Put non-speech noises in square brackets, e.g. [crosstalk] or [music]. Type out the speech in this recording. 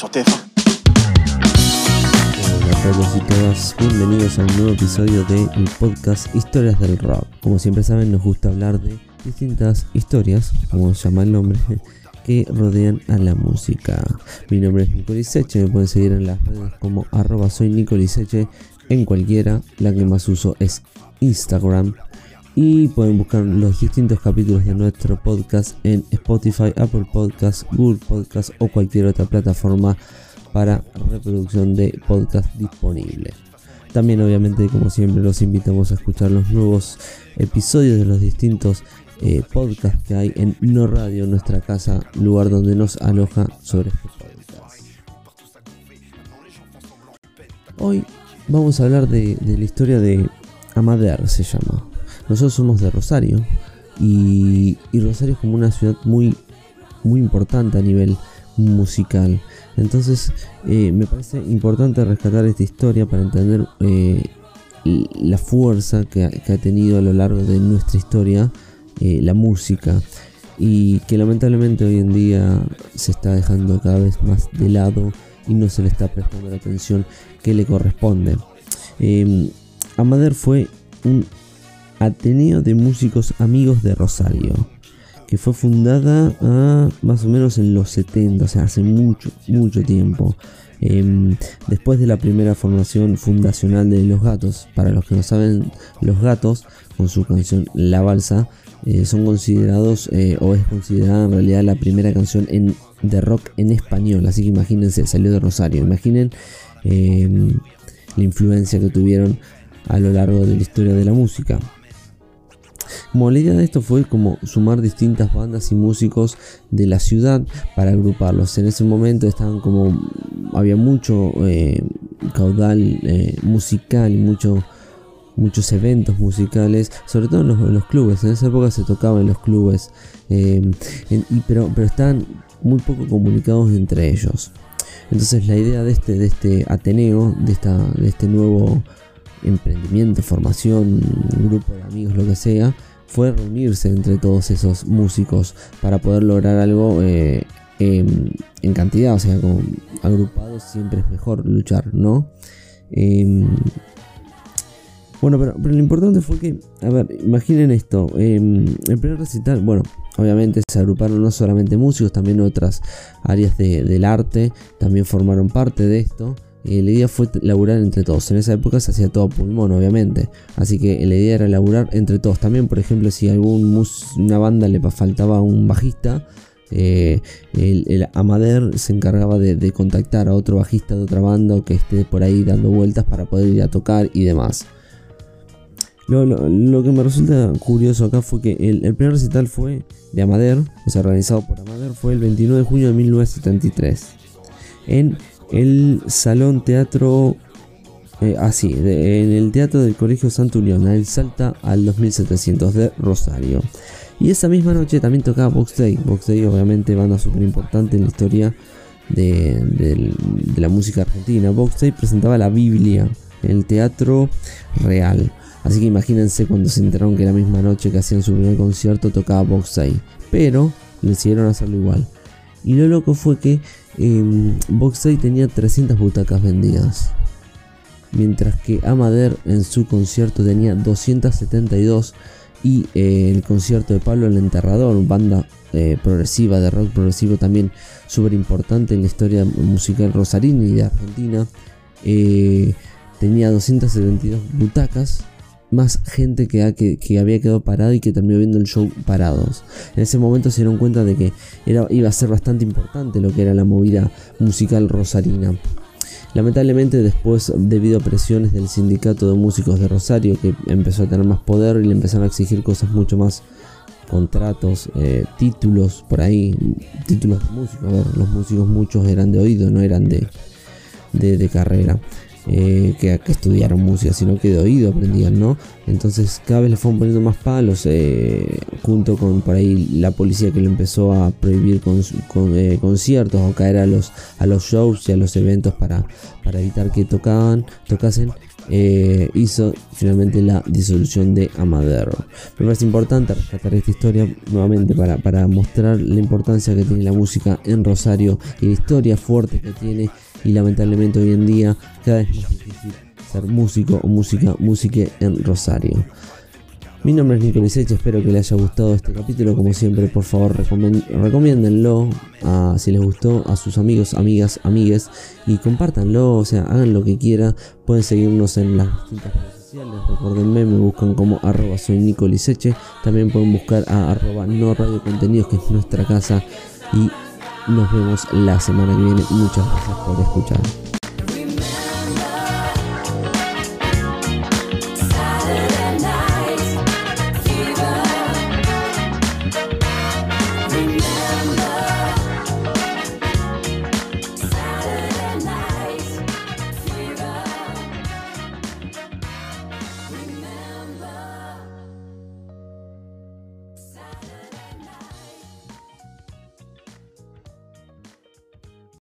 sur TF1. Hola a todos y todas, bienvenidos a un nuevo episodio de el podcast Historias del Rock. Como siempre saben, nos gusta hablar de distintas historias, como se llama el nombre, [laughs] que rodean a la música. Mi nombre es Nicoliseche, me pueden seguir en las redes como arroba soy Nicoliseche en cualquiera, la que más uso es Instagram. Y pueden buscar los distintos capítulos de nuestro podcast en Spotify, Apple Podcasts, Google Podcasts o cualquier otra plataforma para reproducción de podcast disponible. También obviamente como siempre los invitamos a escuchar los nuevos episodios de los distintos eh, podcasts que hay en No Radio, nuestra casa, lugar donde nos aloja sobre este podcast. Hoy vamos a hablar de, de la historia de Amader, se llama. Nosotros somos de Rosario y, y Rosario es como una ciudad muy, muy importante a nivel musical. Entonces eh, me parece importante rescatar esta historia para entender eh, la fuerza que ha, que ha, tenido a lo largo de nuestra historia eh, la música y que lamentablemente hoy en día se está dejando cada vez más de lado y no se le está prestando la atención que le corresponde. Amader fue un Ateneo de Músicos Amigos de Rosario, que fue fundada a, más o menos en los 70, o sea, hace mucho, mucho tiempo. Eh, después de la primera formación fundacional de Los Gatos, para los que no saben, Los Gatos, con su canción La Balsa, eh, son considerados, eh, o es considerada en realidad la primera canción en, de rock en español, así que imagínense, salió de Rosario, imaginen la influencia que tuvieron a lo largo de la historia de la música. Como la idea de esto fue como sumar distintas bandas y músicos de la ciudad para agruparlos. En ese momento estaban como había mucho eh, caudal eh, musical y mucho, muchos eventos musicales, sobre todo en los, clubes. En esa época se tocaba en los clubes, y, pero, pero estaban muy poco comunicados entre ellos. Entonces la idea de este, de este Ateneo, de, esta, de este nuevo emprendimiento, formación, grupo de amigos, lo que sea, fue reunirse entre todos esos músicos para poder lograr algo eh, en cantidad, o sea, como agrupados siempre es mejor luchar, ¿no? Eh, bueno, pero, pero, lo importante fue que, a ver, imaginen esto, el primer recital, bueno, obviamente se agruparon no solamente músicos, también otras áreas de, del arte, también formaron parte de esto. Eh, la idea fue laburar entre todos. En esa época se hacía todo pulmón, obviamente. Así que la idea era laburar entre todos. También, por ejemplo, si a una banda le faltaba un bajista, eh, el, Amader se encargaba de, contactar a otro bajista de otra banda que esté por ahí dando vueltas para poder ir a tocar y demás. Lo que me resulta curioso acá fue que el, el, primer recital fue de Amader, o sea, organizado por Amader, fue el 29 de junio de 1973. En el Salón Teatro, eh, así, ah, en el Teatro del Colegio Santulión, el Salta al 2700 de Rosario. Y esa misma noche también tocaba Box Day. Box Day, obviamente, banda súper importante en la historia de, de, de, la música argentina. Box Day presentaba la Biblia en el Teatro Real. Así que imagínense cuando se enteraron que la misma noche que hacían su primer concierto tocaba Box Day. Pero decidieron hacerlo igual. Y lo loco fue que eh, tenía 300 butacas vendidas. Mientras que Amader en su concierto tenía 272. Y eh, el concierto de Pablo el Enterrador, banda eh, progresiva, de rock progresivo también súper importante en la historia musical rosarina y de Argentina, eh, tenía 272 butacas más gente que, había quedado parada y que terminó viendo el show parados. En ese momento se dieron cuenta de que era, iba a ser bastante importante lo que era la movida musical rosarina. Lamentablemente después, debido a presiones del sindicato de músicos de Rosario, que empezó a tener más poder y le empezaron a exigir cosas mucho más, contratos, eh, títulos, por ahí, títulos de músicos, a ver, los músicos muchos eran de oído, no eran de, de carrera eh, que, estudiaron música, sino que de oído aprendían, ¿no? Entonces cada vez le fueron poniendo más palos, eh, junto con por ahí la policía que le empezó a prohibir eh, conciertos o caer a los, a los shows y a los eventos para, evitar que tocaban, tocasen. hizo finalmente la disolución de Amadero. Me parece importante rescatar esta historia nuevamente para mostrar la importancia que tiene la música en Rosario y la historia fuerte que tiene y lamentablemente hoy en día cada vez más difícil ser músico o música, música en Rosario. Mi nombre es Nico Liseche, espero que les haya gustado este capítulo. Como siempre, por favor, recomiéndenlo a, si les gustó a sus amigos, amigas, amigues y compártanlo, o sea, hagan lo que quieran. Pueden seguirnos en las distintas redes sociales. Recuerdenme, me buscan como arroba soy. También pueden buscar a arroba no radio contenidos, que es nuestra casa. Y nos vemos la semana que viene. Muchas gracias por escuchar.